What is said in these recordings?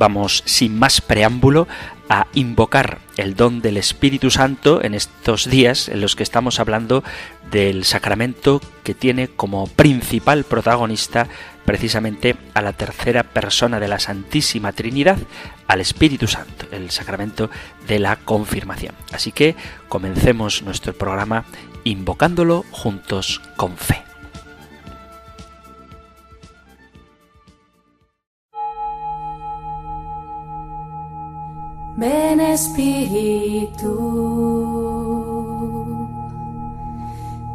Vamos, sin más preámbulo, a invocar el don del Espíritu Santo en estos días en los que estamos hablando del sacramento que tiene como principal protagonista precisamente a la tercera persona de la Santísima Trinidad, al Espíritu Santo, el sacramento de la confirmación. Así que comencemos nuestro programa invocándolo juntos con fe. Ven Espíritu,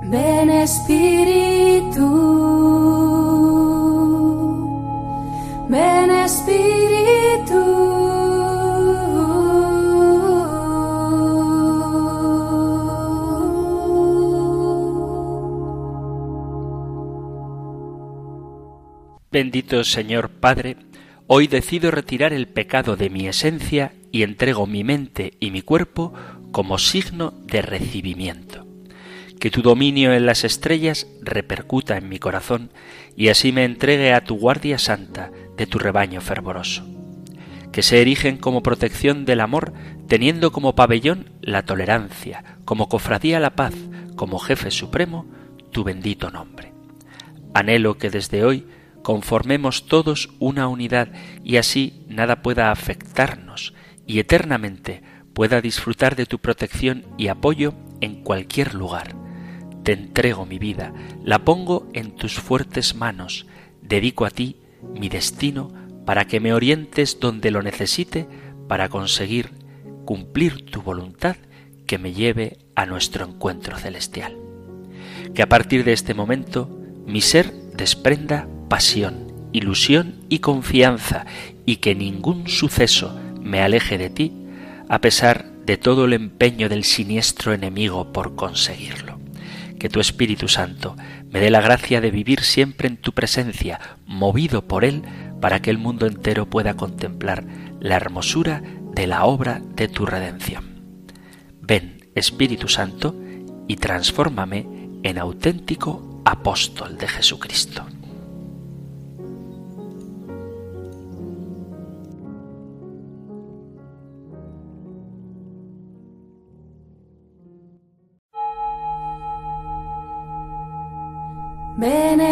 ven Espíritu, ven Espíritu. Bendito Señor Padre, hoy decido retirar el pecado de mi esencia y entrego mi mente y mi cuerpo como signo de recibimiento. Que tu dominio en las estrellas repercuta en mi corazón y así me entregue a tu guardia santa de tu rebaño fervoroso. Que se erigen como protección del amor, teniendo como pabellón la tolerancia, como cofradía la paz, como jefe supremo tu bendito nombre. Anhelo que desde hoy conformemos todos una unidad y así nada pueda afectarnos y eternamente pueda disfrutar de tu protección y apoyo en cualquier lugar. Te entrego mi vida, la pongo en tus fuertes manos, dedico a ti mi destino para que me orientes donde lo necesite para conseguir cumplir tu voluntad que me lleve a nuestro encuentro celestial. Que a partir de este momento mi ser desprenda pasión, ilusión y confianza y que ningún suceso me aleje de ti, a pesar de todo el empeño del siniestro enemigo por conseguirlo. Que tu Espíritu Santo me dé la gracia de vivir siempre en tu presencia, movido por él, para que el mundo entero pueda contemplar la hermosura de la obra de tu redención. Ven, Espíritu Santo, y transfórmame en auténtico apóstol de Jesucristo.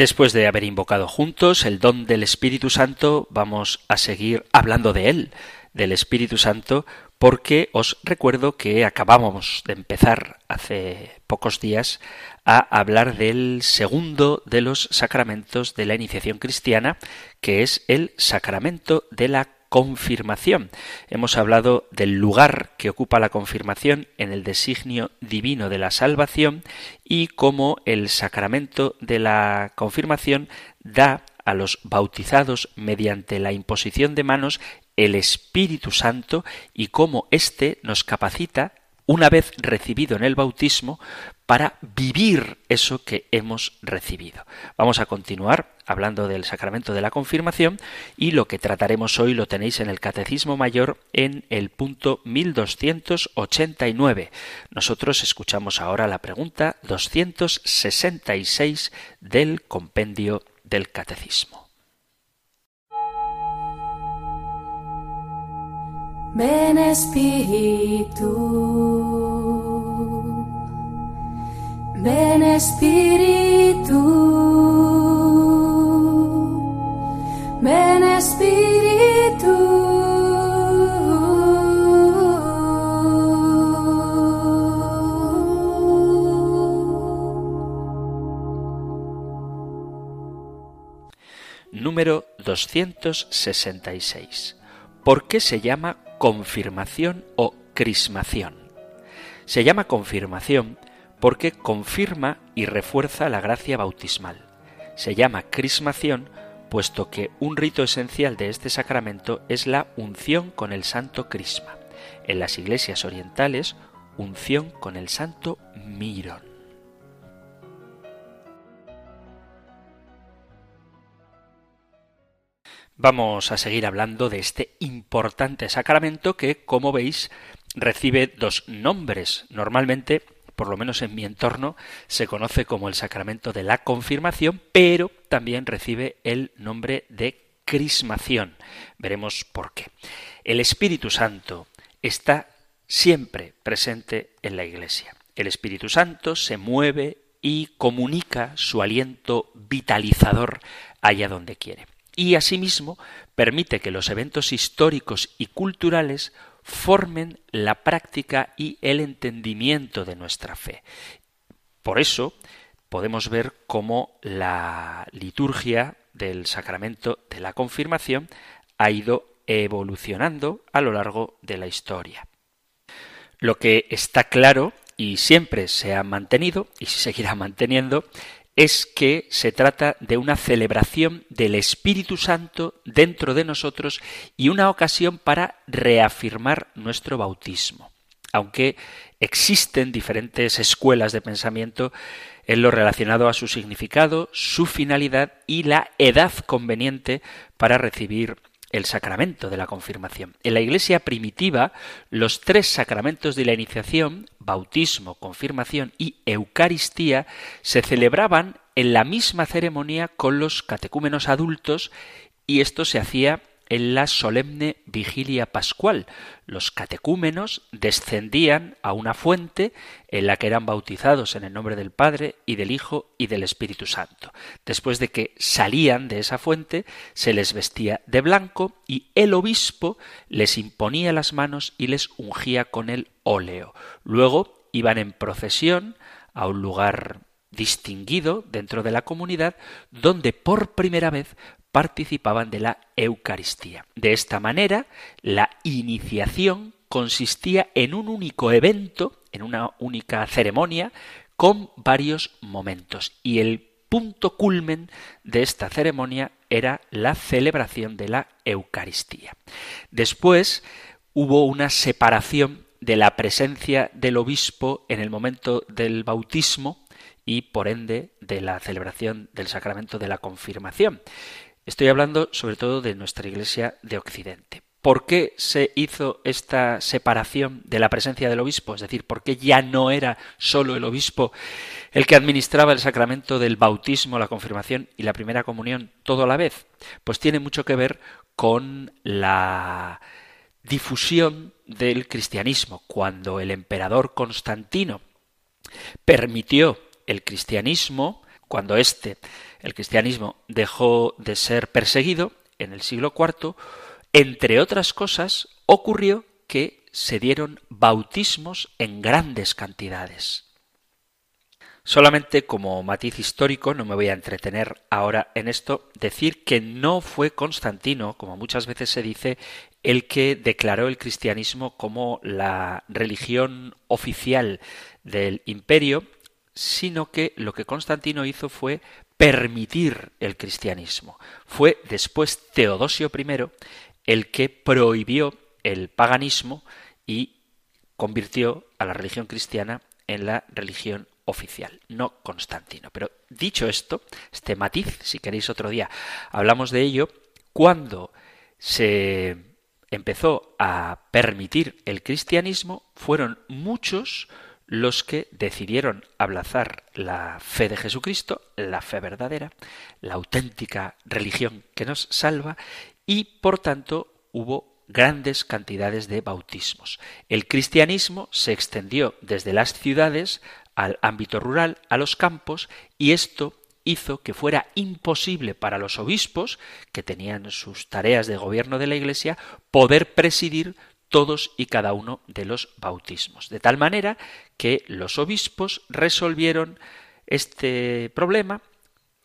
Después de haber invocado juntos el don del Espíritu Santo, vamos a seguir hablando de él, del Espíritu Santo, porque os recuerdo que acabábamos de empezar hace pocos días a hablar del segundo de los sacramentos de la iniciación cristiana, que es el sacramento de la confirmación. Hemos hablado del lugar que ocupa la confirmación en el designio divino de la salvación y cómo el sacramento de la confirmación da a los bautizados mediante la imposición de manos el Espíritu Santo y cómo éste nos capacita una vez recibido en el bautismo, para vivir eso que hemos recibido. Vamos a continuar hablando del sacramento de la confirmación y lo que trataremos hoy lo tenéis en el Catecismo Mayor en el punto 1289. Nosotros escuchamos ahora la pregunta 266 del compendio del Catecismo. Ven Espíritu, ven Espíritu. Número 266. ¿Por qué se llama confirmación o crismación? Se llama confirmación porque confirma y refuerza la gracia bautismal. Se llama crismación puesto que un rito esencial de este sacramento es la unción con el santo crisma. En las iglesias orientales, unción con el santo mirón. Vamos a seguir hablando de este importante sacramento que, como veis, recibe dos nombres. Normalmente, por lo menos en mi entorno, se conoce como el sacramento de la confirmación, pero también recibe el nombre de crismación. Veremos por qué. El Espíritu Santo está siempre presente en la Iglesia. El Espíritu Santo se mueve y comunica su aliento vitalizador allá donde quiere y asimismo permite que los eventos históricos y culturales formen la práctica y el entendimiento de nuestra fe. Por eso podemos ver cómo la liturgia del sacramento de la confirmación ha ido evolucionando a lo largo de la historia. Lo que está claro y siempre se ha mantenido y se seguirá manteniendo es que se trata de una celebración del Espíritu Santo dentro de nosotros y una ocasión para reafirmar nuestro bautismo. Aunque existen diferentes escuelas de pensamiento en lo relacionado a su significado, su finalidad y la edad conveniente para recibir el sacramento de la confirmación. En la iglesia primitiva, los tres sacramentos de la iniciación, bautismo, confirmación y Eucaristía, se celebraban en la misma ceremonia con los catecúmenos adultos y esto se hacía en la solemne vigilia pascual. Los catecúmenos descendían a una fuente en la que eran bautizados en el nombre del Padre y del Hijo y del Espíritu Santo. Después de que salían de esa fuente, se les vestía de blanco y el obispo les imponía las manos y les ungía con el óleo. Luego iban en procesión a un lugar distinguido dentro de la comunidad donde por primera vez participaban de la Eucaristía. De esta manera, la iniciación consistía en un único evento, en una única ceremonia, con varios momentos. Y el punto culmen de esta ceremonia era la celebración de la Eucaristía. Después hubo una separación de la presencia del obispo en el momento del bautismo y por ende de la celebración del sacramento de la confirmación. Estoy hablando sobre todo de nuestra Iglesia de Occidente. ¿Por qué se hizo esta separación de la presencia del obispo? Es decir, ¿por qué ya no era solo el obispo el que administraba el sacramento del bautismo, la confirmación y la primera comunión todo a la vez? Pues tiene mucho que ver con la difusión del cristianismo. Cuando el emperador Constantino permitió el cristianismo, cuando éste el cristianismo dejó de ser perseguido en el siglo IV, entre otras cosas, ocurrió que se dieron bautismos en grandes cantidades. Solamente como matiz histórico, no me voy a entretener ahora en esto, decir que no fue Constantino, como muchas veces se dice, el que declaró el cristianismo como la religión oficial del imperio, sino que lo que Constantino hizo fue permitir el cristianismo. Fue después Teodosio I el que prohibió el paganismo y convirtió a la religión cristiana en la religión oficial, no Constantino. Pero dicho esto, este matiz, si queréis otro día, hablamos de ello, cuando se empezó a permitir el cristianismo, fueron muchos los que decidieron abrazar la fe de Jesucristo, la fe verdadera, la auténtica religión que nos salva, y por tanto hubo grandes cantidades de bautismos. El cristianismo se extendió desde las ciudades al ámbito rural, a los campos, y esto hizo que fuera imposible para los obispos, que tenían sus tareas de gobierno de la Iglesia, poder presidir todos y cada uno de los bautismos. De tal manera que los obispos resolvieron este problema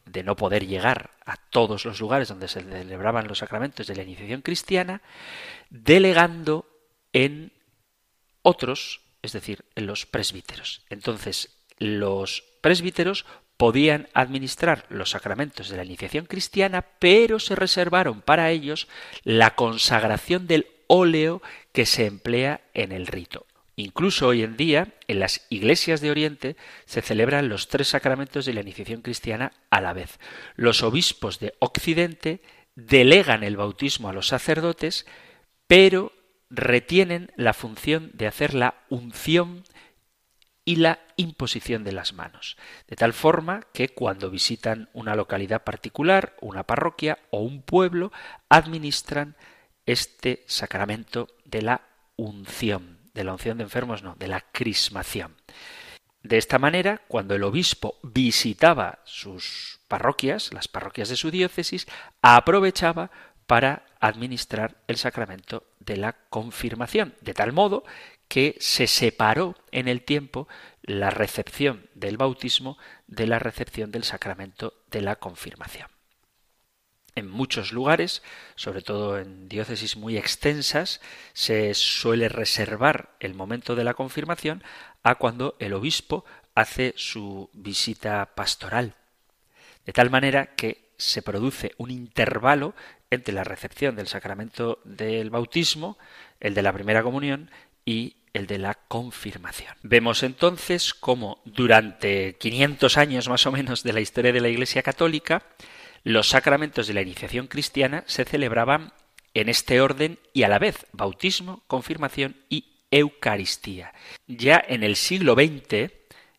de no poder llegar a todos los lugares donde se celebraban los sacramentos de la iniciación cristiana, delegando en otros, es decir, en los presbíteros. Entonces, los presbíteros podían administrar los sacramentos de la iniciación cristiana, pero se reservaron para ellos la consagración del óleo que se emplea en el rito. Incluso hoy en día, en las iglesias de Oriente se celebran los tres sacramentos de la iniciación cristiana a la vez. Los obispos de Occidente delegan el bautismo a los sacerdotes, pero retienen la función de hacer la unción y la imposición de las manos, de tal forma que cuando visitan una localidad particular, una parroquia o un pueblo, administran este sacramento de la unción, de la unción de enfermos no, de la crismación. De esta manera, cuando el obispo visitaba sus parroquias, las parroquias de su diócesis, aprovechaba para administrar el sacramento de la confirmación, de tal modo que se separó en el tiempo la recepción del bautismo de la recepción del sacramento de la confirmación. En muchos lugares, sobre todo en diócesis muy extensas, se suele reservar el momento de la confirmación a cuando el obispo hace su visita pastoral. De tal manera que se produce un intervalo entre la recepción del sacramento del bautismo, el de la primera comunión y el de la confirmación. Vemos entonces cómo durante 500 años más o menos de la historia de la Iglesia Católica, los sacramentos de la iniciación cristiana se celebraban en este orden y a la vez bautismo, confirmación y Eucaristía. Ya en el siglo XX,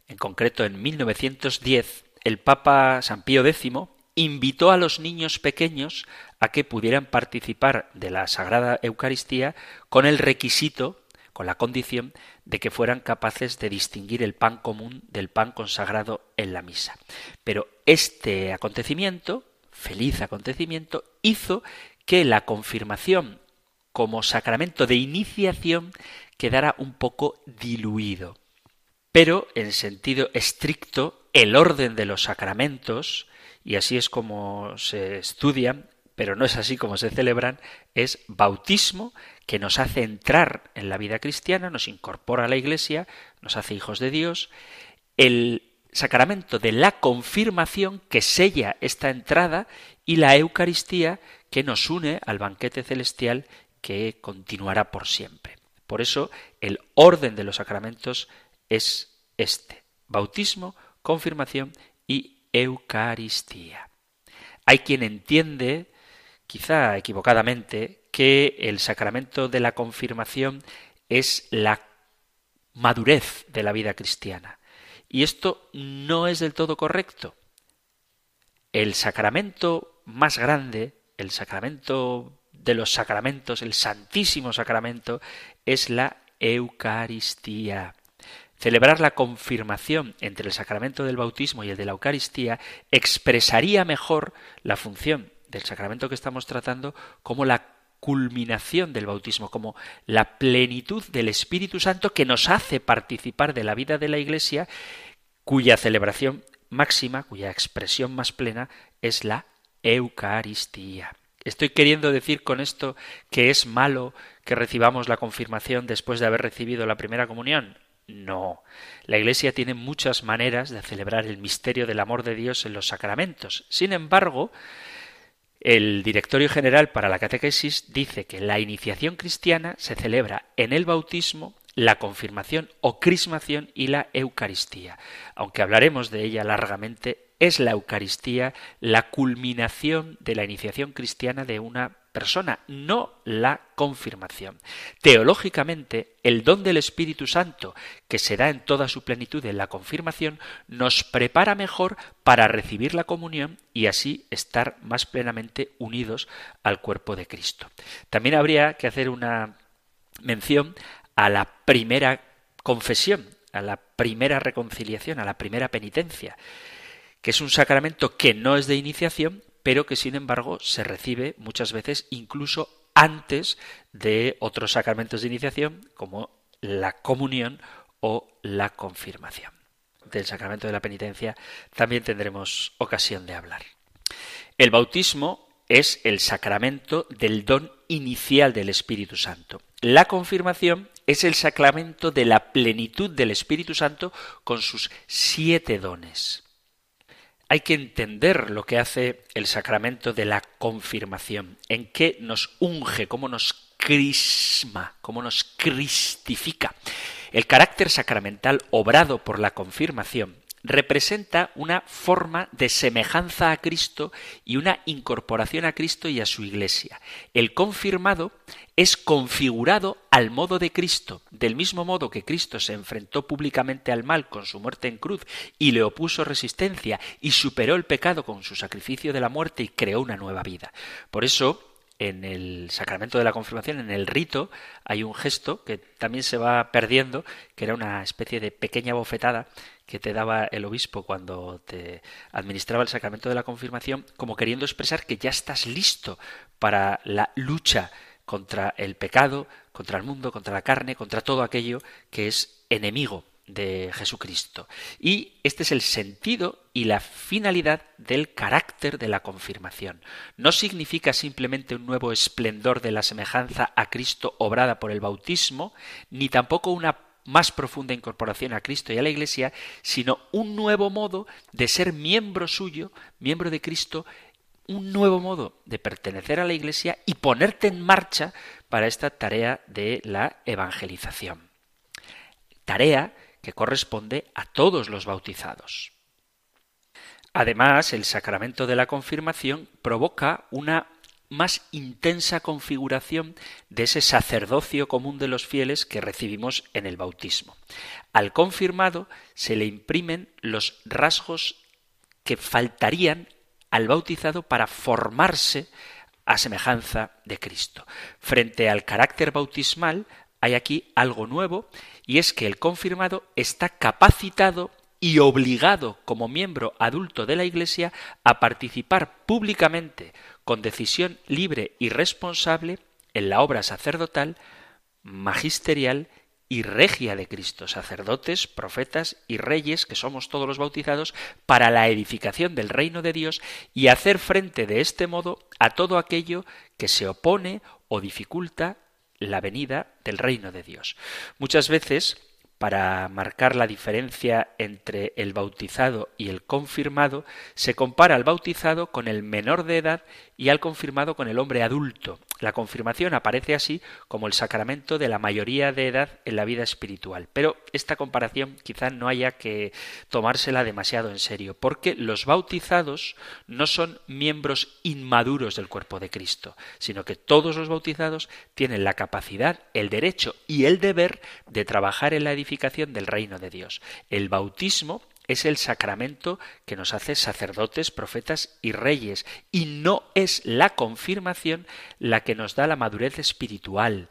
en concreto en 1910, el Papa San Pío X invitó a los niños pequeños a que pudieran participar de la Sagrada Eucaristía con el requisito, con la condición de que fueran capaces de distinguir el pan común del pan consagrado en la misa. Pero este acontecimiento feliz acontecimiento hizo que la confirmación como sacramento de iniciación quedara un poco diluido. Pero, en sentido estricto, el orden de los sacramentos, y así es como se estudian, pero no es así como se celebran, es bautismo, que nos hace entrar en la vida cristiana, nos incorpora a la Iglesia, nos hace hijos de Dios, el sacramento de la confirmación que sella esta entrada y la Eucaristía que nos une al banquete celestial que continuará por siempre. Por eso el orden de los sacramentos es este, bautismo, confirmación y Eucaristía. Hay quien entiende, quizá equivocadamente, que el sacramento de la confirmación es la madurez de la vida cristiana. Y esto no es del todo correcto. El sacramento más grande, el sacramento de los sacramentos, el santísimo sacramento, es la Eucaristía. Celebrar la confirmación entre el sacramento del bautismo y el de la Eucaristía expresaría mejor la función del sacramento que estamos tratando como la culminación del bautismo, como la plenitud del Espíritu Santo que nos hace participar de la vida de la Iglesia, cuya celebración máxima, cuya expresión más plena es la Eucaristía. ¿Estoy queriendo decir con esto que es malo que recibamos la confirmación después de haber recibido la primera comunión? No. La Iglesia tiene muchas maneras de celebrar el misterio del amor de Dios en los sacramentos. Sin embargo, el Directorio General para la Catequesis dice que la iniciación cristiana se celebra en el bautismo, la confirmación o crismación y la Eucaristía. Aunque hablaremos de ella largamente, es la Eucaristía la culminación de la iniciación cristiana de una persona, no la confirmación. Teológicamente, el don del Espíritu Santo, que se da en toda su plenitud en la confirmación, nos prepara mejor para recibir la comunión y así estar más plenamente unidos al cuerpo de Cristo. También habría que hacer una mención a la primera confesión, a la primera reconciliación, a la primera penitencia, que es un sacramento que no es de iniciación, pero que sin embargo se recibe muchas veces incluso antes de otros sacramentos de iniciación como la comunión o la confirmación. Del sacramento de la penitencia también tendremos ocasión de hablar. El bautismo es el sacramento del don inicial del Espíritu Santo. La confirmación es el sacramento de la plenitud del Espíritu Santo con sus siete dones hay que entender lo que hace el sacramento de la confirmación, en qué nos unge, cómo nos crisma, cómo nos cristifica. El carácter sacramental obrado por la confirmación representa una forma de semejanza a Cristo y una incorporación a Cristo y a su Iglesia. El confirmado es configurado al modo de Cristo, del mismo modo que Cristo se enfrentó públicamente al mal con su muerte en cruz y le opuso resistencia y superó el pecado con su sacrificio de la muerte y creó una nueva vida. Por eso, en el sacramento de la confirmación, en el rito, hay un gesto que también se va perdiendo, que era una especie de pequeña bofetada que te daba el obispo cuando te administraba el sacramento de la confirmación, como queriendo expresar que ya estás listo para la lucha contra el pecado, contra el mundo, contra la carne, contra todo aquello que es enemigo de Jesucristo. Y este es el sentido y la finalidad del carácter de la confirmación. No significa simplemente un nuevo esplendor de la semejanza a Cristo obrada por el bautismo, ni tampoco una más profunda incorporación a Cristo y a la Iglesia, sino un nuevo modo de ser miembro suyo, miembro de Cristo, un nuevo modo de pertenecer a la Iglesia y ponerte en marcha para esta tarea de la evangelización. Tarea que corresponde a todos los bautizados. Además, el sacramento de la confirmación provoca una más intensa configuración de ese sacerdocio común de los fieles que recibimos en el bautismo. Al confirmado se le imprimen los rasgos que faltarían al bautizado para formarse a semejanza de Cristo. Frente al carácter bautismal hay aquí algo nuevo y es que el confirmado está capacitado y obligado como miembro adulto de la Iglesia a participar públicamente con decisión libre y responsable en la obra sacerdotal, magisterial y regia de Cristo, sacerdotes, profetas y reyes, que somos todos los bautizados, para la edificación del reino de Dios y hacer frente de este modo a todo aquello que se opone o dificulta la venida del reino de Dios. Muchas veces, para marcar la diferencia entre el bautizado y el confirmado, se compara al bautizado con el menor de edad y al confirmado con el hombre adulto. La confirmación aparece así como el sacramento de la mayoría de edad en la vida espiritual. Pero esta comparación quizá no haya que tomársela demasiado en serio, porque los bautizados no son miembros inmaduros del cuerpo de Cristo, sino que todos los bautizados tienen la capacidad, el derecho y el deber de trabajar en la edificación del reino de Dios. El bautismo es el sacramento que nos hace sacerdotes, profetas y reyes, y no es la confirmación la que nos da la madurez espiritual.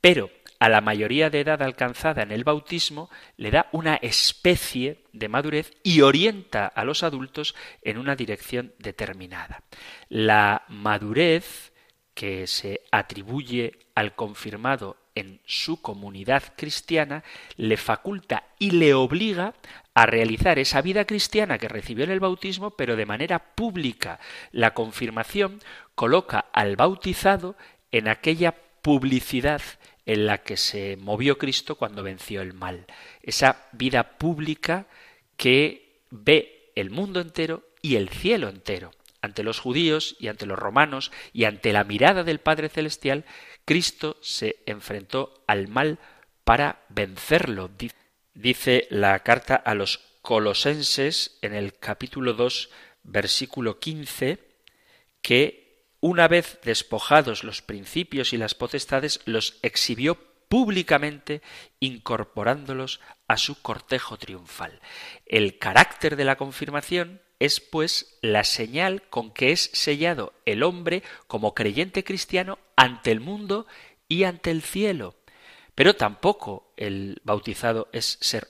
Pero a la mayoría de edad alcanzada en el bautismo le da una especie de madurez y orienta a los adultos en una dirección determinada. La madurez que se atribuye al confirmado en su comunidad cristiana le faculta y le obliga a realizar esa vida cristiana que recibió en el bautismo, pero de manera pública. La confirmación coloca al bautizado en aquella publicidad en la que se movió Cristo cuando venció el mal. Esa vida pública que ve el mundo entero y el cielo entero. Ante los judíos y ante los romanos y ante la mirada del Padre Celestial, Cristo se enfrentó al mal para vencerlo. Dice la carta a los colosenses en el capítulo 2, versículo 15, que una vez despojados los principios y las potestades, los exhibió públicamente incorporándolos a su cortejo triunfal. El carácter de la confirmación es pues la señal con que es sellado el hombre como creyente cristiano ante el mundo y ante el cielo. Pero tampoco el bautizado es ser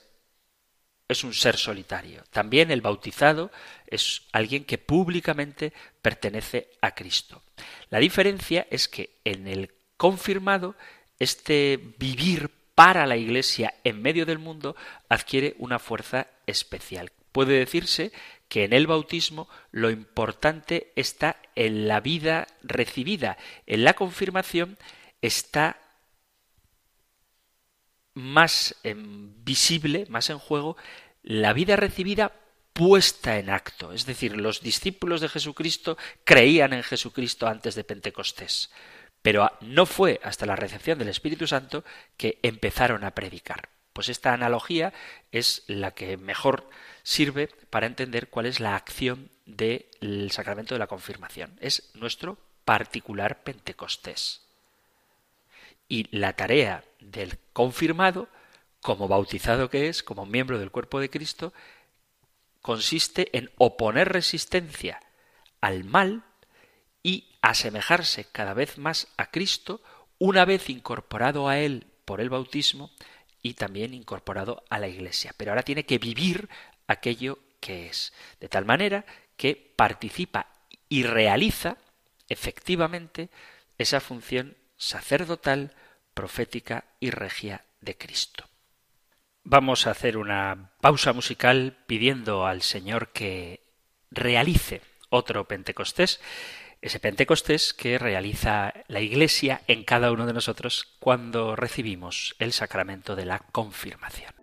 es un ser solitario. También el bautizado es alguien que públicamente pertenece a Cristo. La diferencia es que en el confirmado este vivir para la Iglesia en medio del mundo adquiere una fuerza especial. Puede decirse que en el bautismo lo importante está en la vida recibida. En la confirmación está más visible, más en juego, la vida recibida puesta en acto. Es decir, los discípulos de Jesucristo creían en Jesucristo antes de Pentecostés. Pero no fue hasta la recepción del Espíritu Santo que empezaron a predicar. Pues esta analogía es la que mejor sirve para entender cuál es la acción del sacramento de la confirmación. Es nuestro particular Pentecostés. Y la tarea del confirmado, como bautizado que es, como miembro del cuerpo de Cristo, consiste en oponer resistencia al mal y asemejarse cada vez más a Cristo una vez incorporado a Él por el bautismo y también incorporado a la Iglesia. Pero ahora tiene que vivir aquello que es, de tal manera que participa y realiza efectivamente esa función sacerdotal, profética y regia de Cristo. Vamos a hacer una pausa musical pidiendo al Señor que realice otro Pentecostés ese Pentecostés que realiza la Iglesia en cada uno de nosotros cuando recibimos el sacramento de la confirmación.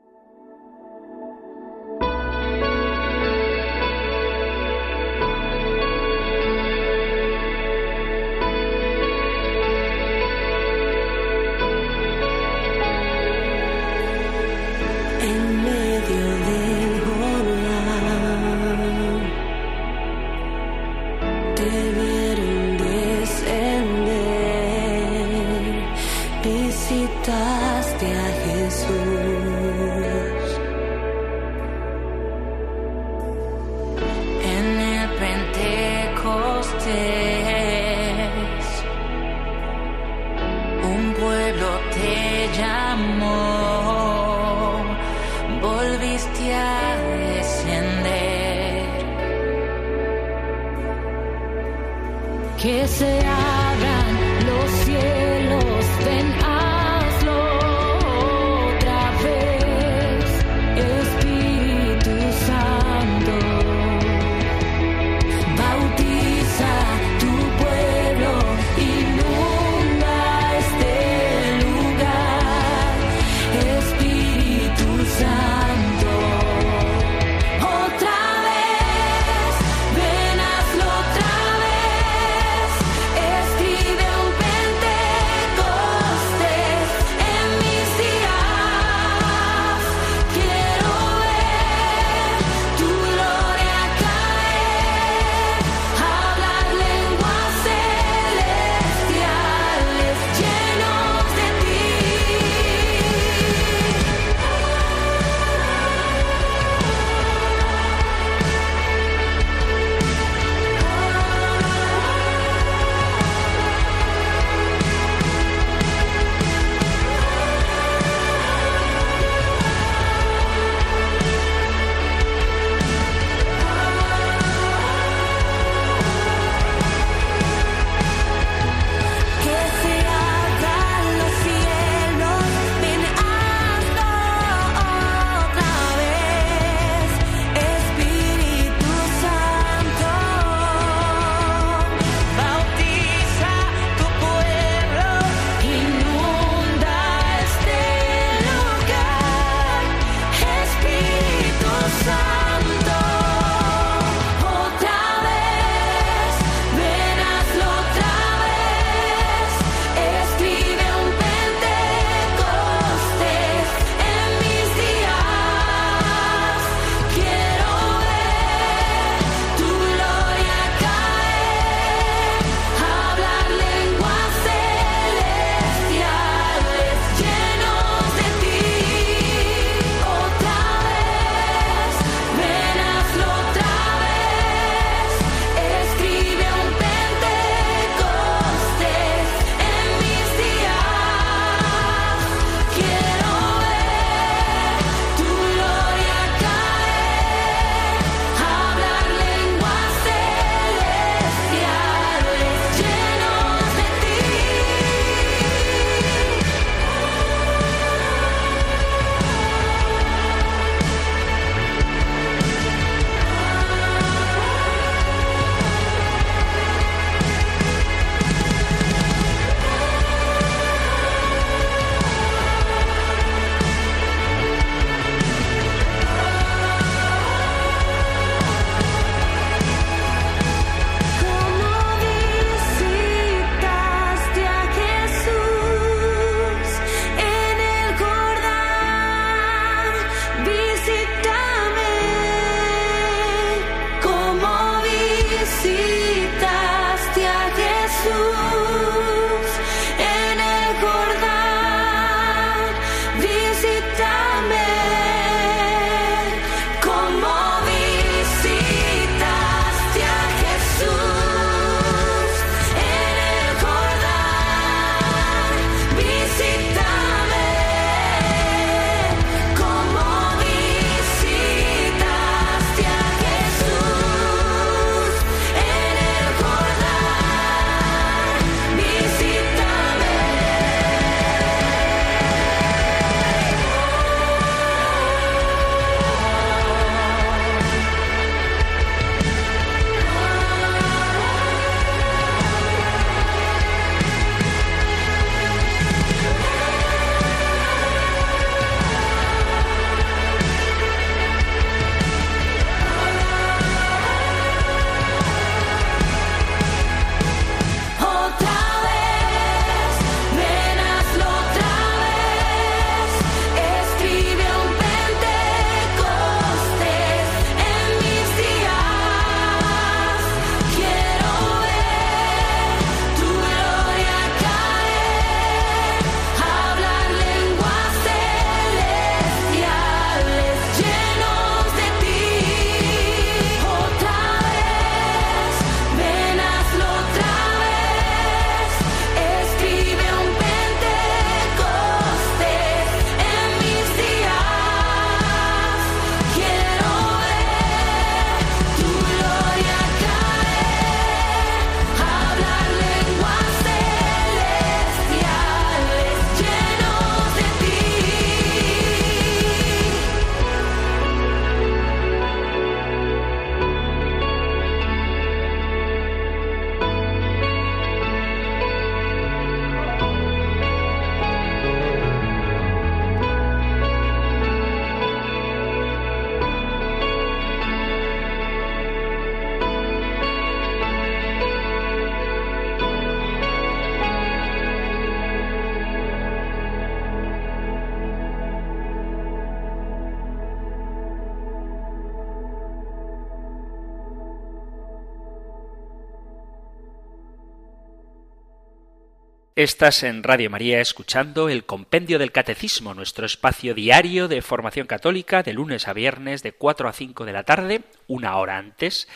Estás en Radio María escuchando el Compendio del Catecismo, nuestro espacio diario de formación católica de lunes a viernes de 4 a 5 de la tarde, una hora antes,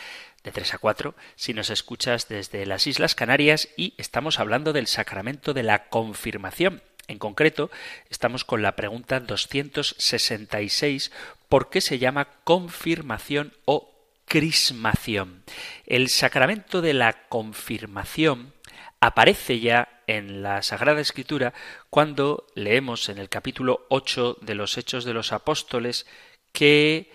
de 3 a 4, si nos escuchas desde las Islas Canarias y estamos hablando del sacramento de la confirmación. En concreto, estamos con la pregunta 266, ¿por qué se llama confirmación o crismación? El sacramento de la confirmación aparece ya en la Sagrada Escritura cuando leemos en el capítulo 8 de los Hechos de los Apóstoles que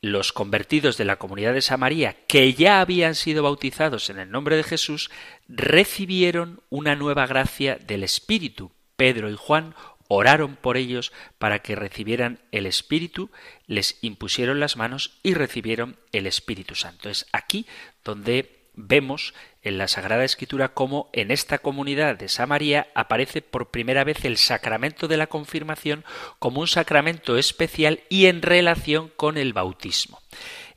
los convertidos de la comunidad de Samaria, que ya habían sido bautizados en el nombre de Jesús, recibieron una nueva gracia del Espíritu. Pedro y Juan oraron por ellos para que recibieran el Espíritu, les impusieron las manos y recibieron el Espíritu Santo. Es aquí donde vemos en la Sagrada Escritura cómo en esta comunidad de Samaria aparece por primera vez el sacramento de la confirmación como un sacramento especial y en relación con el bautismo.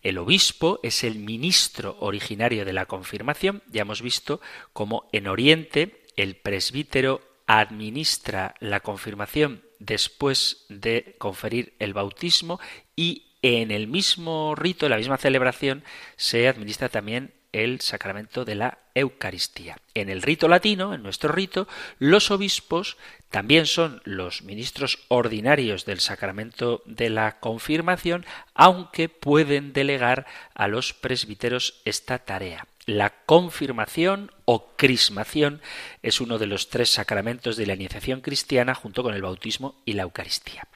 El obispo es el ministro originario de la confirmación. Ya hemos visto cómo en Oriente el presbítero administra la confirmación después de conferir el bautismo y en el mismo rito, en la misma celebración, se administra también el sacramento de la Eucaristía. En el rito latino, en nuestro rito, los obispos también son los ministros ordinarios del sacramento de la confirmación, aunque pueden delegar a los presbíteros esta tarea. La confirmación o crismación es uno de los tres sacramentos de la iniciación cristiana junto con el bautismo y la Eucaristía.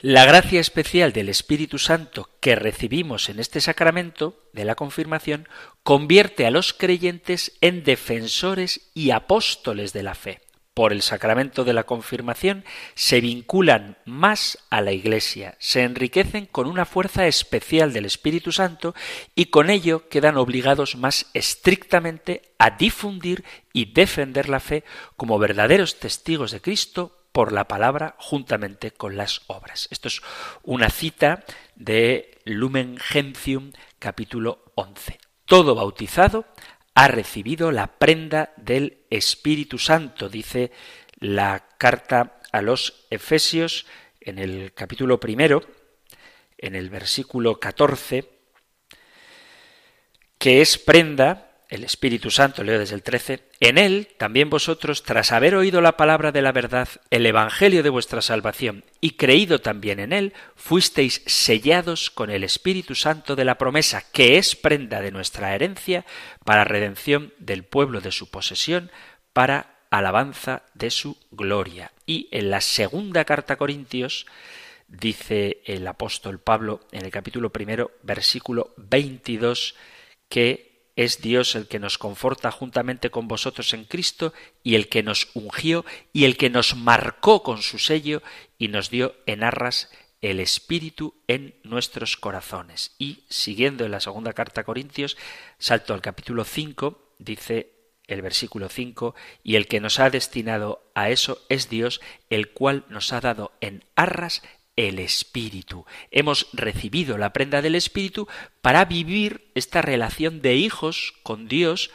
La gracia especial del Espíritu Santo que recibimos en este sacramento de la confirmación convierte a los creyentes en defensores y apóstoles de la fe. Por el sacramento de la confirmación se vinculan más a la Iglesia, se enriquecen con una fuerza especial del Espíritu Santo y con ello quedan obligados más estrictamente a difundir y defender la fe como verdaderos testigos de Cristo por la palabra juntamente con las obras. Esto es una cita de Lumen Gentium capítulo 11. Todo bautizado ha recibido la prenda del Espíritu Santo, dice la carta a los Efesios en el capítulo primero, en el versículo 14, que es prenda el Espíritu Santo, leo desde el 13, en él también vosotros, tras haber oído la palabra de la verdad, el Evangelio de vuestra salvación, y creído también en él, fuisteis sellados con el Espíritu Santo de la promesa, que es prenda de nuestra herencia, para redención del pueblo de su posesión, para alabanza de su gloria. Y en la segunda carta a Corintios, dice el apóstol Pablo en el capítulo primero, versículo 22, que es Dios el que nos conforta juntamente con vosotros en Cristo y el que nos ungió y el que nos marcó con su sello y nos dio en arras el Espíritu en nuestros corazones. Y siguiendo en la segunda carta a Corintios, salto al capítulo 5, dice el versículo 5, y el que nos ha destinado a eso es Dios, el cual nos ha dado en arras el Espíritu. Hemos recibido la prenda del Espíritu para vivir esta relación de hijos con Dios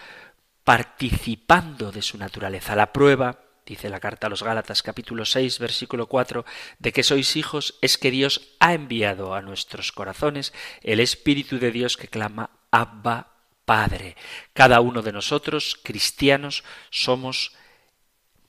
participando de su naturaleza. La prueba, dice la carta a los Gálatas capítulo 6 versículo 4, de que sois hijos es que Dios ha enviado a nuestros corazones el Espíritu de Dios que clama Abba Padre. Cada uno de nosotros, cristianos, somos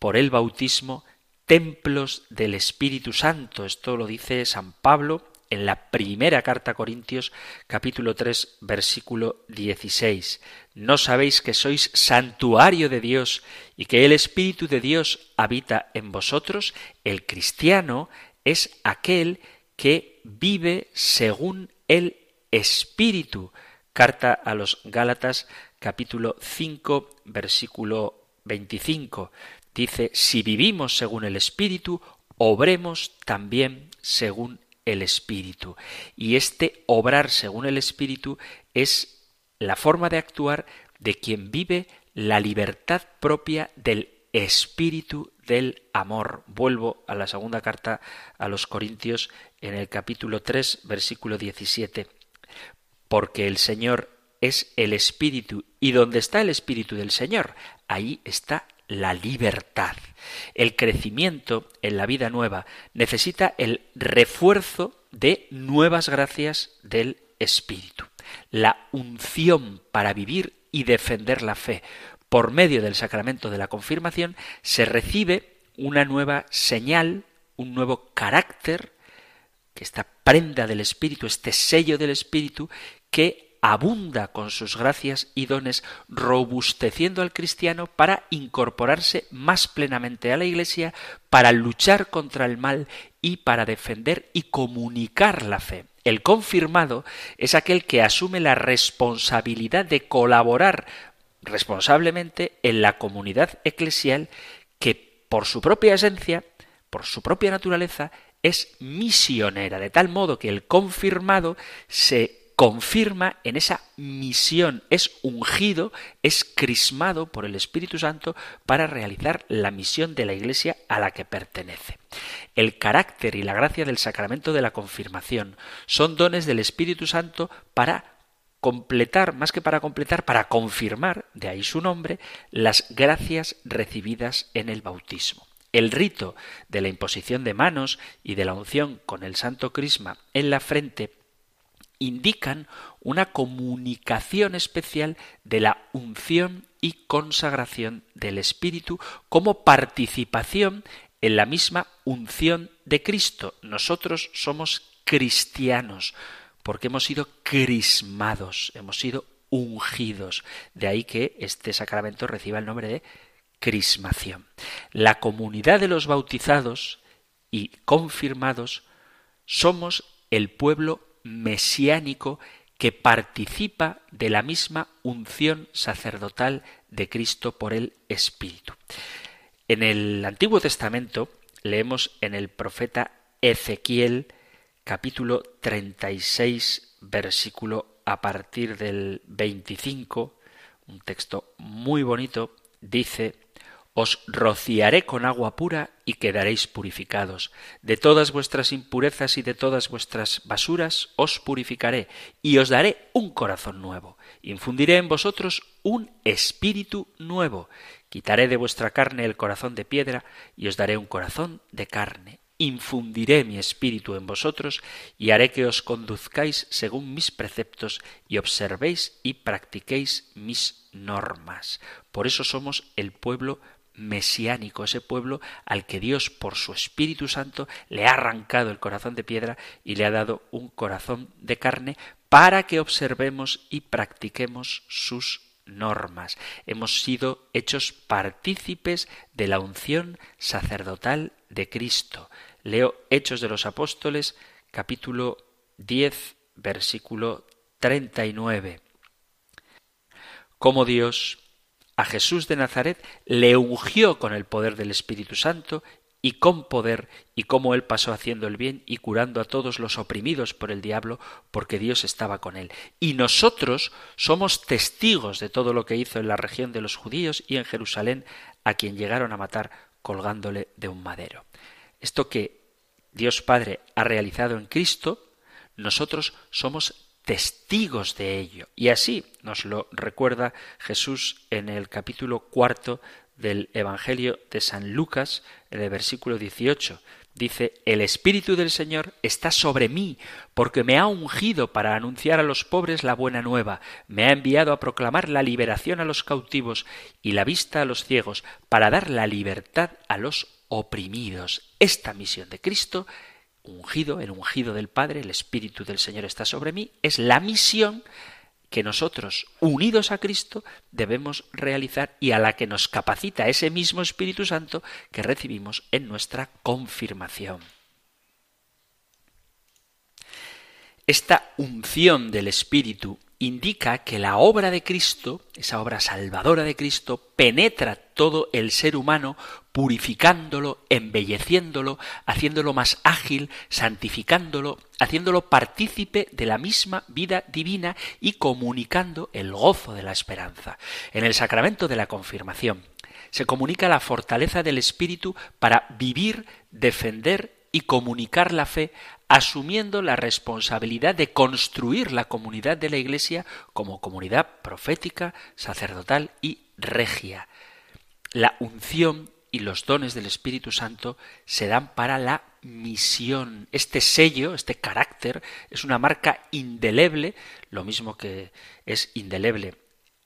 por el bautismo templos del Espíritu Santo. Esto lo dice San Pablo en la primera carta a Corintios capítulo 3 versículo 16. ¿No sabéis que sois santuario de Dios y que el Espíritu de Dios habita en vosotros? El cristiano es aquel que vive según el Espíritu. Carta a los Gálatas capítulo 5 versículo 25 dice, si vivimos según el Espíritu, obremos también según el Espíritu. Y este obrar según el Espíritu es la forma de actuar de quien vive la libertad propia del Espíritu del amor. Vuelvo a la segunda carta a los Corintios en el capítulo 3, versículo 17. Porque el Señor es el Espíritu, y donde está el Espíritu del Señor, ahí está la libertad. El crecimiento en la vida nueva necesita el refuerzo de nuevas gracias del Espíritu. La unción para vivir y defender la fe por medio del sacramento de la confirmación se recibe una nueva señal, un nuevo carácter, que esta prenda del Espíritu, este sello del Espíritu, que abunda con sus gracias y dones, robusteciendo al cristiano para incorporarse más plenamente a la Iglesia, para luchar contra el mal y para defender y comunicar la fe. El confirmado es aquel que asume la responsabilidad de colaborar responsablemente en la comunidad eclesial que por su propia esencia, por su propia naturaleza, es misionera, de tal modo que el confirmado se confirma en esa misión, es ungido, es crismado por el Espíritu Santo para realizar la misión de la Iglesia a la que pertenece. El carácter y la gracia del sacramento de la confirmación son dones del Espíritu Santo para completar, más que para completar, para confirmar, de ahí su nombre, las gracias recibidas en el bautismo. El rito de la imposición de manos y de la unción con el santo crisma en la frente indican una comunicación especial de la unción y consagración del Espíritu como participación en la misma unción de Cristo. Nosotros somos cristianos porque hemos sido crismados, hemos sido ungidos. De ahí que este sacramento reciba el nombre de crismación. La comunidad de los bautizados y confirmados somos el pueblo mesiánico que participa de la misma unción sacerdotal de Cristo por el Espíritu. En el Antiguo Testamento leemos en el profeta Ezequiel capítulo 36 versículo a partir del 25, un texto muy bonito, dice os rociaré con agua pura y quedaréis purificados. De todas vuestras impurezas y de todas vuestras basuras os purificaré y os daré un corazón nuevo. Infundiré en vosotros un espíritu nuevo. Quitaré de vuestra carne el corazón de piedra y os daré un corazón de carne. Infundiré mi espíritu en vosotros y haré que os conduzcáis según mis preceptos y observéis y practiquéis mis normas. Por eso somos el pueblo mesiánico, ese pueblo al que Dios por su Espíritu Santo le ha arrancado el corazón de piedra y le ha dado un corazón de carne para que observemos y practiquemos sus normas. Hemos sido hechos partícipes de la unción sacerdotal de Cristo. Leo Hechos de los Apóstoles capítulo 10 versículo 39. Como Dios a Jesús de Nazaret le ungió con el poder del Espíritu Santo y con poder, y cómo él pasó haciendo el bien y curando a todos los oprimidos por el diablo, porque Dios estaba con él. Y nosotros somos testigos de todo lo que hizo en la región de los judíos y en Jerusalén, a quien llegaron a matar colgándole de un madero. Esto que Dios Padre ha realizado en Cristo, nosotros somos testigos de ello. Y así nos lo recuerda Jesús en el capítulo cuarto del Evangelio de San Lucas, en el versículo 18. Dice, el Espíritu del Señor está sobre mí, porque me ha ungido para anunciar a los pobres la buena nueva, me ha enviado a proclamar la liberación a los cautivos y la vista a los ciegos, para dar la libertad a los oprimidos. Esta misión de Cristo ungido, el ungido del Padre, el Espíritu del Señor está sobre mí, es la misión que nosotros, unidos a Cristo, debemos realizar y a la que nos capacita ese mismo Espíritu Santo que recibimos en nuestra confirmación. Esta unción del Espíritu indica que la obra de Cristo, esa obra salvadora de Cristo, penetra todo el ser humano, purificándolo, embelleciéndolo, haciéndolo más ágil, santificándolo, haciéndolo partícipe de la misma vida divina y comunicando el gozo de la esperanza. En el sacramento de la confirmación se comunica la fortaleza del Espíritu para vivir, defender y comunicar la fe asumiendo la responsabilidad de construir la comunidad de la Iglesia como comunidad profética, sacerdotal y regia. La unción y los dones del Espíritu Santo se dan para la misión. Este sello, este carácter, es una marca indeleble, lo mismo que es indeleble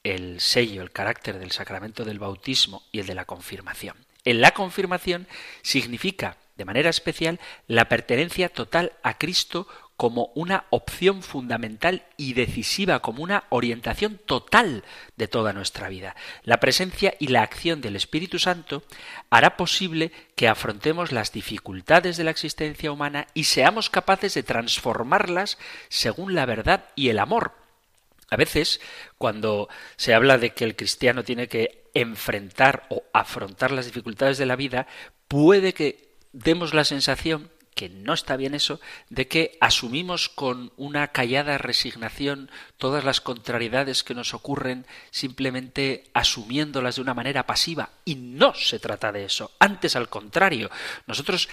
el sello, el carácter del sacramento del bautismo y el de la confirmación. En la confirmación significa, de manera especial, la pertenencia total a Cristo como una opción fundamental y decisiva, como una orientación total de toda nuestra vida. La presencia y la acción del Espíritu Santo hará posible que afrontemos las dificultades de la existencia humana y seamos capaces de transformarlas según la verdad y el amor. A veces, cuando se habla de que el cristiano tiene que enfrentar o afrontar las dificultades de la vida, puede que demos la sensación que no está bien eso, de que asumimos con una callada resignación todas las contrariedades que nos ocurren simplemente asumiéndolas de una manera pasiva. Y no se trata de eso. Antes, al contrario, nosotros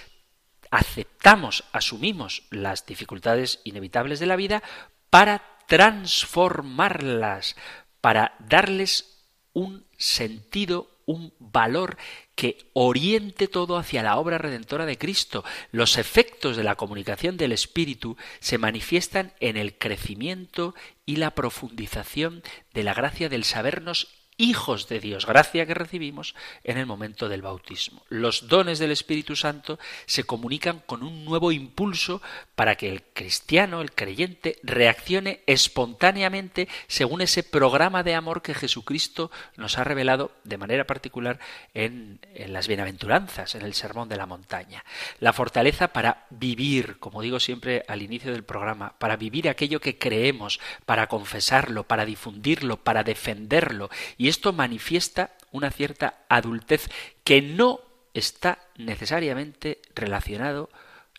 aceptamos, asumimos las dificultades inevitables de la vida para transformarlas, para darles un sentido, un valor que oriente todo hacia la obra redentora de Cristo. Los efectos de la comunicación del Espíritu se manifiestan en el crecimiento y la profundización de la gracia del sabernos hijos de Dios, gracia que recibimos en el momento del bautismo. Los dones del Espíritu Santo se comunican con un nuevo impulso para que el cristiano, el creyente, reaccione espontáneamente según ese programa de amor que Jesucristo nos ha revelado de manera particular en, en las bienaventuranzas, en el Sermón de la Montaña. La fortaleza para vivir, como digo siempre al inicio del programa, para vivir aquello que creemos, para confesarlo, para difundirlo, para defenderlo y y esto manifiesta una cierta adultez que no está necesariamente relacionado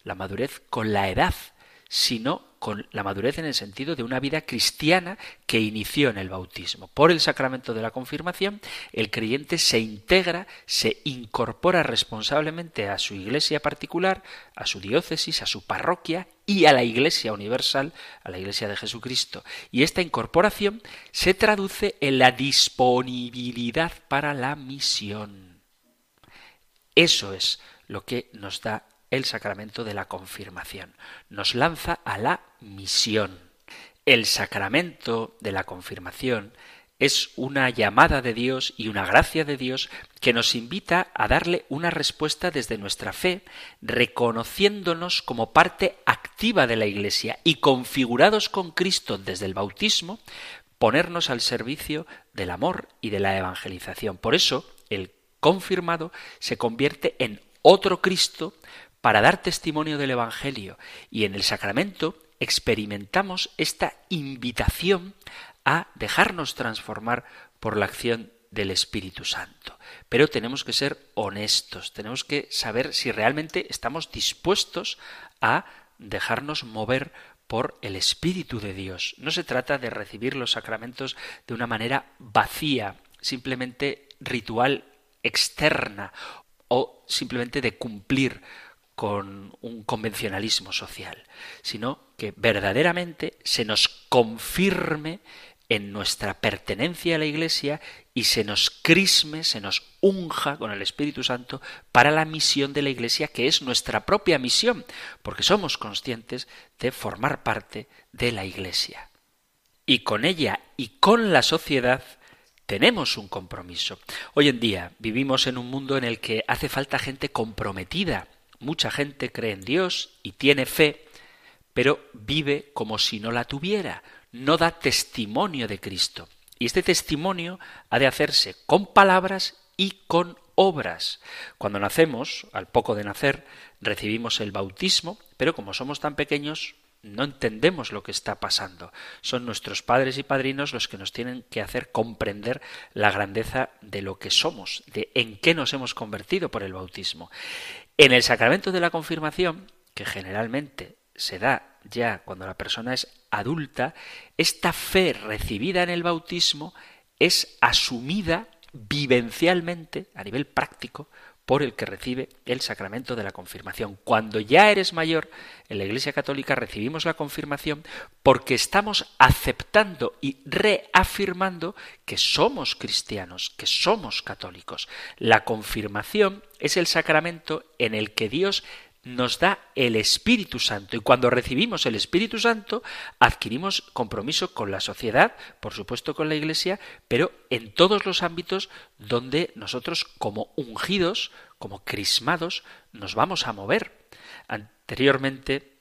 la madurez con la edad, sino con la madurez en el sentido de una vida cristiana que inició en el bautismo. Por el sacramento de la confirmación, el creyente se integra, se incorpora responsablemente a su iglesia particular, a su diócesis, a su parroquia y a la iglesia universal, a la iglesia de Jesucristo. Y esta incorporación se traduce en la disponibilidad para la misión. Eso es lo que nos da el sacramento de la confirmación. Nos lanza a la misión. El sacramento de la confirmación es una llamada de Dios y una gracia de Dios que nos invita a darle una respuesta desde nuestra fe, reconociéndonos como parte activa de la Iglesia y configurados con Cristo desde el bautismo, ponernos al servicio del amor y de la evangelización. Por eso, el confirmado se convierte en otro Cristo para dar testimonio del Evangelio y en el sacramento experimentamos esta invitación a dejarnos transformar por la acción del Espíritu Santo. Pero tenemos que ser honestos, tenemos que saber si realmente estamos dispuestos a dejarnos mover por el Espíritu de Dios. No se trata de recibir los sacramentos de una manera vacía, simplemente ritual externa o simplemente de cumplir con un convencionalismo social, sino que verdaderamente se nos confirme en nuestra pertenencia a la Iglesia y se nos crisme, se nos unja con el Espíritu Santo para la misión de la Iglesia, que es nuestra propia misión, porque somos conscientes de formar parte de la Iglesia. Y con ella y con la sociedad tenemos un compromiso. Hoy en día vivimos en un mundo en el que hace falta gente comprometida Mucha gente cree en Dios y tiene fe, pero vive como si no la tuviera, no da testimonio de Cristo. Y este testimonio ha de hacerse con palabras y con obras. Cuando nacemos, al poco de nacer, recibimos el bautismo, pero como somos tan pequeños, no entendemos lo que está pasando. Son nuestros padres y padrinos los que nos tienen que hacer comprender la grandeza de lo que somos, de en qué nos hemos convertido por el bautismo. En el sacramento de la confirmación, que generalmente se da ya cuando la persona es adulta, esta fe recibida en el bautismo es asumida vivencialmente, a nivel práctico, por el que recibe el sacramento de la confirmación. Cuando ya eres mayor, en la Iglesia Católica recibimos la confirmación porque estamos aceptando y reafirmando que somos cristianos, que somos católicos. La confirmación es el sacramento en el que Dios nos da el Espíritu Santo y cuando recibimos el Espíritu Santo adquirimos compromiso con la sociedad, por supuesto con la Iglesia, pero en todos los ámbitos donde nosotros como ungidos, como crismados, nos vamos a mover. Anteriormente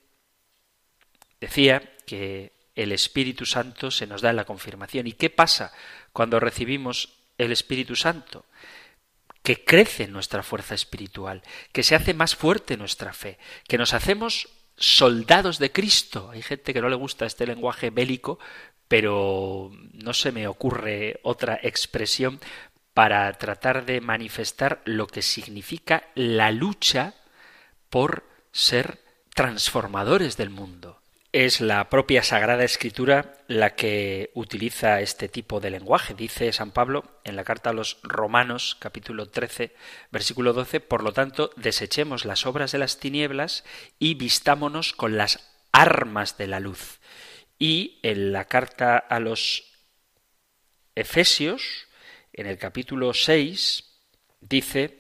decía que el Espíritu Santo se nos da en la confirmación. ¿Y qué pasa cuando recibimos el Espíritu Santo? Que crece nuestra fuerza espiritual, que se hace más fuerte nuestra fe, que nos hacemos soldados de Cristo. Hay gente que no le gusta este lenguaje bélico, pero no se me ocurre otra expresión para tratar de manifestar lo que significa la lucha por ser transformadores del mundo es la propia Sagrada Escritura la que utiliza este tipo de lenguaje. Dice San Pablo en la carta a los Romanos, capítulo 13, versículo 12, por lo tanto, desechemos las obras de las tinieblas y vistámonos con las armas de la luz. Y en la carta a los Efesios, en el capítulo 6, dice,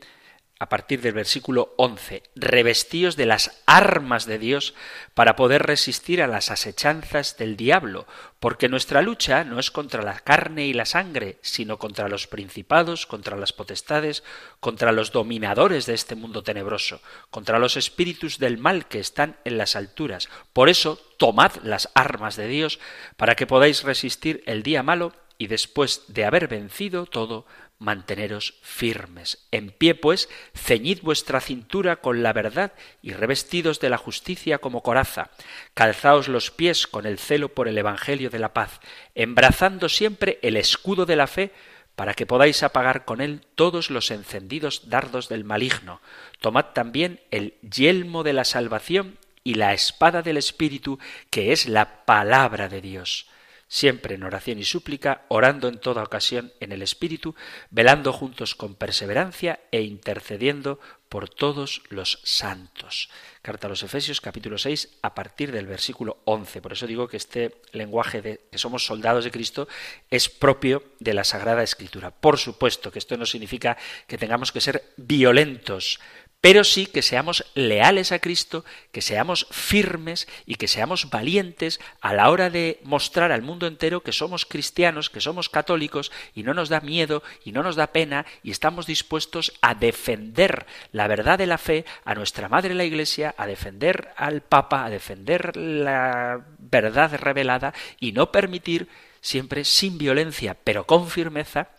a partir del versículo 11, revestíos de las armas de Dios para poder resistir a las asechanzas del diablo, porque nuestra lucha no es contra la carne y la sangre, sino contra los principados, contra las potestades, contra los dominadores de este mundo tenebroso, contra los espíritus del mal que están en las alturas. Por eso, tomad las armas de Dios para que podáis resistir el día malo y después de haber vencido todo, manteneros firmes. En pie, pues, ceñid vuestra cintura con la verdad y revestidos de la justicia como coraza. Calzaos los pies con el celo por el Evangelio de la paz, embrazando siempre el escudo de la fe, para que podáis apagar con él todos los encendidos dardos del maligno. Tomad también el yelmo de la salvación y la espada del Espíritu, que es la palabra de Dios siempre en oración y súplica, orando en toda ocasión en el Espíritu, velando juntos con perseverancia e intercediendo por todos los santos. Carta a los Efesios capítulo 6 a partir del versículo 11. Por eso digo que este lenguaje de que somos soldados de Cristo es propio de la Sagrada Escritura. Por supuesto que esto no significa que tengamos que ser violentos, pero sí que seamos leales a Cristo, que seamos firmes y que seamos valientes a la hora de mostrar al mundo entero que somos cristianos, que somos católicos y no nos da miedo y no nos da pena y estamos dispuestos a defender la verdad de la fe, a nuestra Madre la Iglesia, a defender al Papa, a defender la verdad revelada y no permitir siempre sin violencia, pero con firmeza,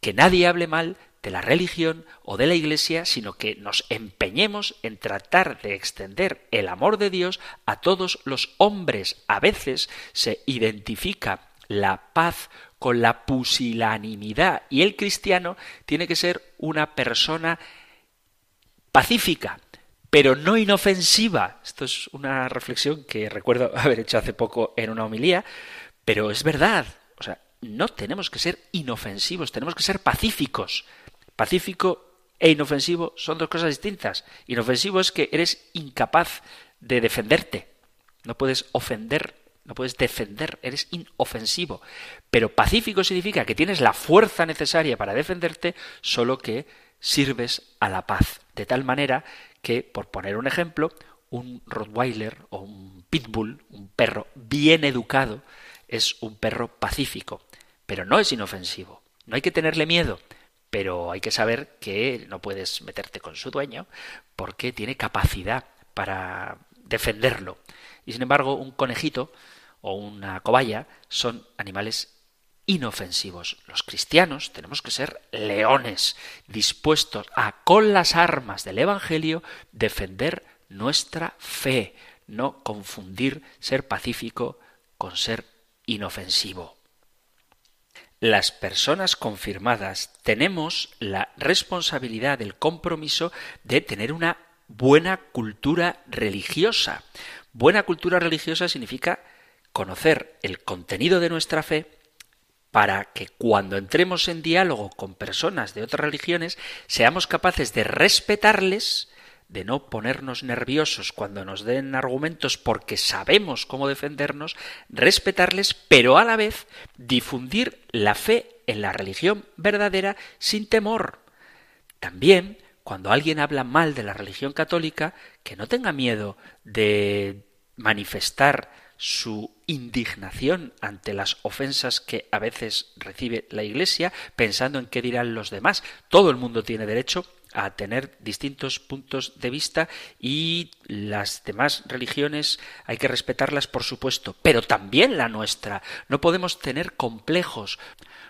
que nadie hable mal de la religión o de la Iglesia, sino que nos empeñemos en tratar de extender el amor de Dios a todos los hombres. A veces se identifica la paz con la pusilanimidad y el cristiano tiene que ser una persona pacífica, pero no inofensiva. Esto es una reflexión que recuerdo haber hecho hace poco en una homilía, pero es verdad. O sea, no tenemos que ser inofensivos, tenemos que ser pacíficos. Pacífico e inofensivo son dos cosas distintas. Inofensivo es que eres incapaz de defenderte. No puedes ofender, no puedes defender, eres inofensivo. Pero pacífico significa que tienes la fuerza necesaria para defenderte, solo que sirves a la paz. De tal manera que, por poner un ejemplo, un Rottweiler o un Pitbull, un perro bien educado, es un perro pacífico, pero no es inofensivo. No hay que tenerle miedo, pero hay que saber que no puedes meterte con su dueño porque tiene capacidad para defenderlo. Y sin embargo, un conejito o una cobaya son animales inofensivos. Los cristianos tenemos que ser leones, dispuestos a, con las armas del Evangelio, defender nuestra fe, no confundir ser pacífico con ser inofensivo las personas confirmadas tenemos la responsabilidad, el compromiso de tener una buena cultura religiosa. Buena cultura religiosa significa conocer el contenido de nuestra fe, para que cuando entremos en diálogo con personas de otras religiones seamos capaces de respetarles, de no ponernos nerviosos cuando nos den argumentos porque sabemos cómo defendernos, respetarles, pero a la vez difundir la fe en la religión verdadera sin temor. También, cuando alguien habla mal de la religión católica, que no tenga miedo de manifestar su indignación ante las ofensas que a veces recibe la Iglesia, pensando en qué dirán los demás. Todo el mundo tiene derecho a tener distintos puntos de vista y las demás religiones hay que respetarlas por supuesto, pero también la nuestra. No podemos tener complejos.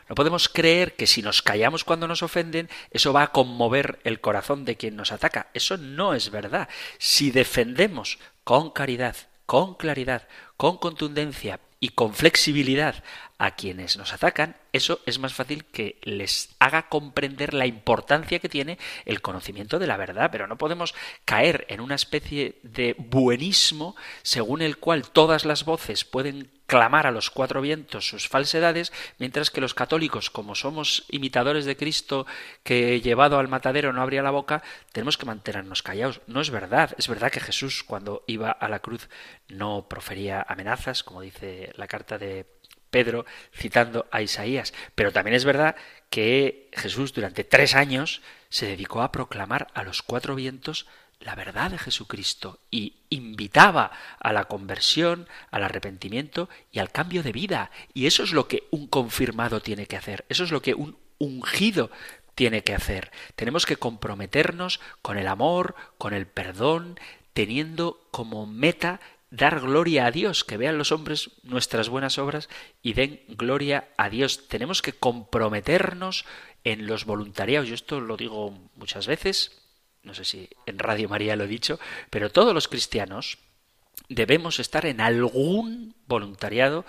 No podemos creer que si nos callamos cuando nos ofenden, eso va a conmover el corazón de quien nos ataca. Eso no es verdad. Si defendemos con caridad, con claridad, con contundencia y con flexibilidad a quienes nos atacan, eso es más fácil que les haga comprender la importancia que tiene el conocimiento de la verdad, pero no podemos caer en una especie de buenismo según el cual todas las voces pueden clamar a los cuatro vientos sus falsedades, mientras que los católicos, como somos imitadores de Cristo que llevado al matadero no abría la boca, tenemos que mantenernos callados. No es verdad. Es verdad que Jesús cuando iba a la cruz no profería amenazas, como dice la carta de Pedro citando a Isaías. Pero también es verdad que Jesús durante tres años se dedicó a proclamar a los cuatro vientos la verdad de Jesucristo y invitaba a la conversión, al arrepentimiento y al cambio de vida. Y eso es lo que un confirmado tiene que hacer, eso es lo que un ungido tiene que hacer. Tenemos que comprometernos con el amor, con el perdón, teniendo como meta dar gloria a Dios, que vean los hombres nuestras buenas obras y den gloria a Dios. Tenemos que comprometernos en los voluntariados. Yo esto lo digo muchas veces, no sé si en Radio María lo he dicho, pero todos los cristianos debemos estar en algún voluntariado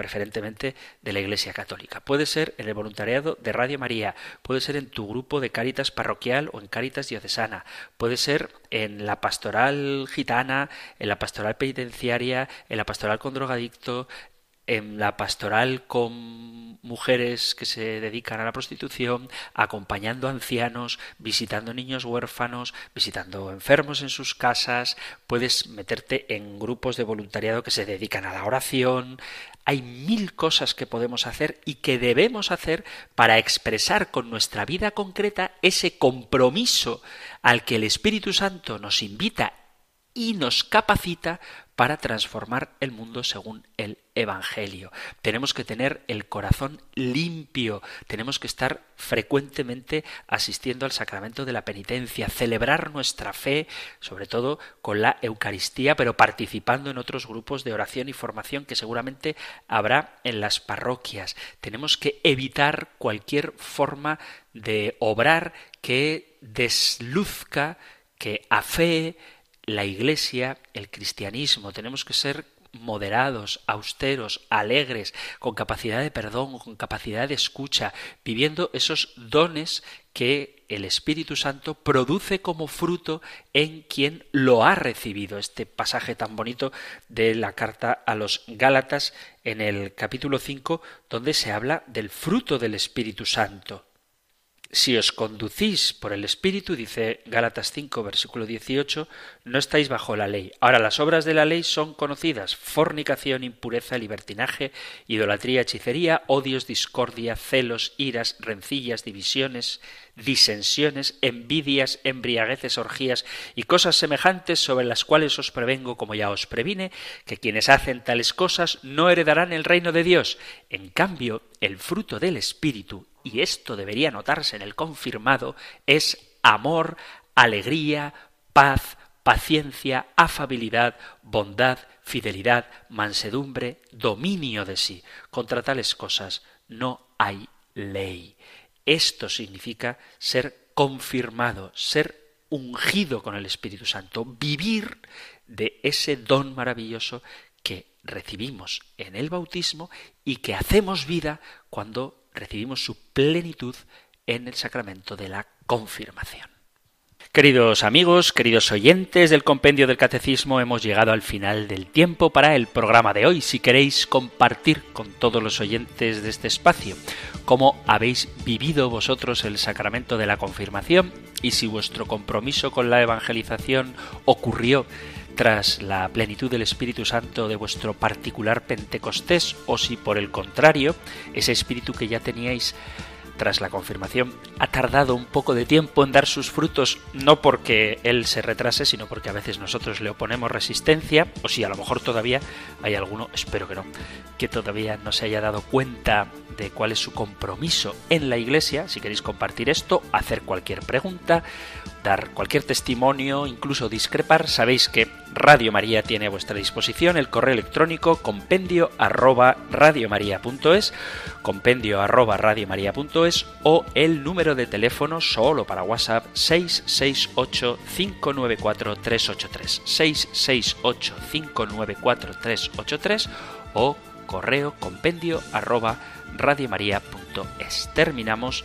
preferentemente de la Iglesia Católica. Puede ser en el voluntariado de Radio María, puede ser en tu grupo de Cáritas parroquial o en Cáritas diocesana, puede ser en la pastoral gitana, en la pastoral penitenciaria, en la pastoral con drogadicto, en la pastoral con mujeres que se dedican a la prostitución, acompañando ancianos, visitando niños huérfanos, visitando enfermos en sus casas, puedes meterte en grupos de voluntariado que se dedican a la oración. Hay mil cosas que podemos hacer y que debemos hacer para expresar con nuestra vida concreta ese compromiso al que el Espíritu Santo nos invita y nos capacita para transformar el mundo según el Evangelio. Tenemos que tener el corazón limpio, tenemos que estar frecuentemente asistiendo al sacramento de la penitencia, celebrar nuestra fe, sobre todo con la Eucaristía, pero participando en otros grupos de oración y formación que seguramente habrá en las parroquias. Tenemos que evitar cualquier forma de obrar que desluzca, que afee la Iglesia, el cristianismo, tenemos que ser moderados, austeros, alegres, con capacidad de perdón, con capacidad de escucha, viviendo esos dones que el Espíritu Santo produce como fruto en quien lo ha recibido. Este pasaje tan bonito de la carta a los Gálatas en el capítulo 5, donde se habla del fruto del Espíritu Santo. Si os conducís por el Espíritu, dice Gálatas 5, versículo 18, no estáis bajo la ley. Ahora las obras de la ley son conocidas, fornicación, impureza, libertinaje, idolatría, hechicería, odios, discordia, celos, iras, rencillas, divisiones, disensiones, envidias, embriagueces, orgías y cosas semejantes sobre las cuales os prevengo, como ya os previne, que quienes hacen tales cosas no heredarán el reino de Dios. En cambio, el fruto del Espíritu y esto debería notarse en el confirmado, es amor, alegría, paz, paciencia, afabilidad, bondad, fidelidad, mansedumbre, dominio de sí. Contra tales cosas no hay ley. Esto significa ser confirmado, ser ungido con el Espíritu Santo, vivir de ese don maravilloso que recibimos en el bautismo y que hacemos vida cuando recibimos su plenitud en el sacramento de la confirmación. Queridos amigos, queridos oyentes del compendio del catecismo, hemos llegado al final del tiempo para el programa de hoy. Si queréis compartir con todos los oyentes de este espacio cómo habéis vivido vosotros el sacramento de la confirmación y si vuestro compromiso con la evangelización ocurrió tras la plenitud del Espíritu Santo de vuestro particular Pentecostés o si por el contrario ese espíritu que ya teníais tras la confirmación, ha tardado un poco de tiempo en dar sus frutos, no porque él se retrase, sino porque a veces nosotros le oponemos resistencia, o si a lo mejor todavía hay alguno, espero que no, que todavía no se haya dado cuenta de cuál es su compromiso en la Iglesia. Si queréis compartir esto, hacer cualquier pregunta, dar cualquier testimonio, incluso discrepar, sabéis que Radio María tiene a vuestra disposición el correo electrónico compendio arroba radiomaria.es, compendio arroba radiomaria.es o el número de teléfono solo para WhatsApp 668 594 383 668 594 383 o correo compendio arroba radiomaria.es. Terminamos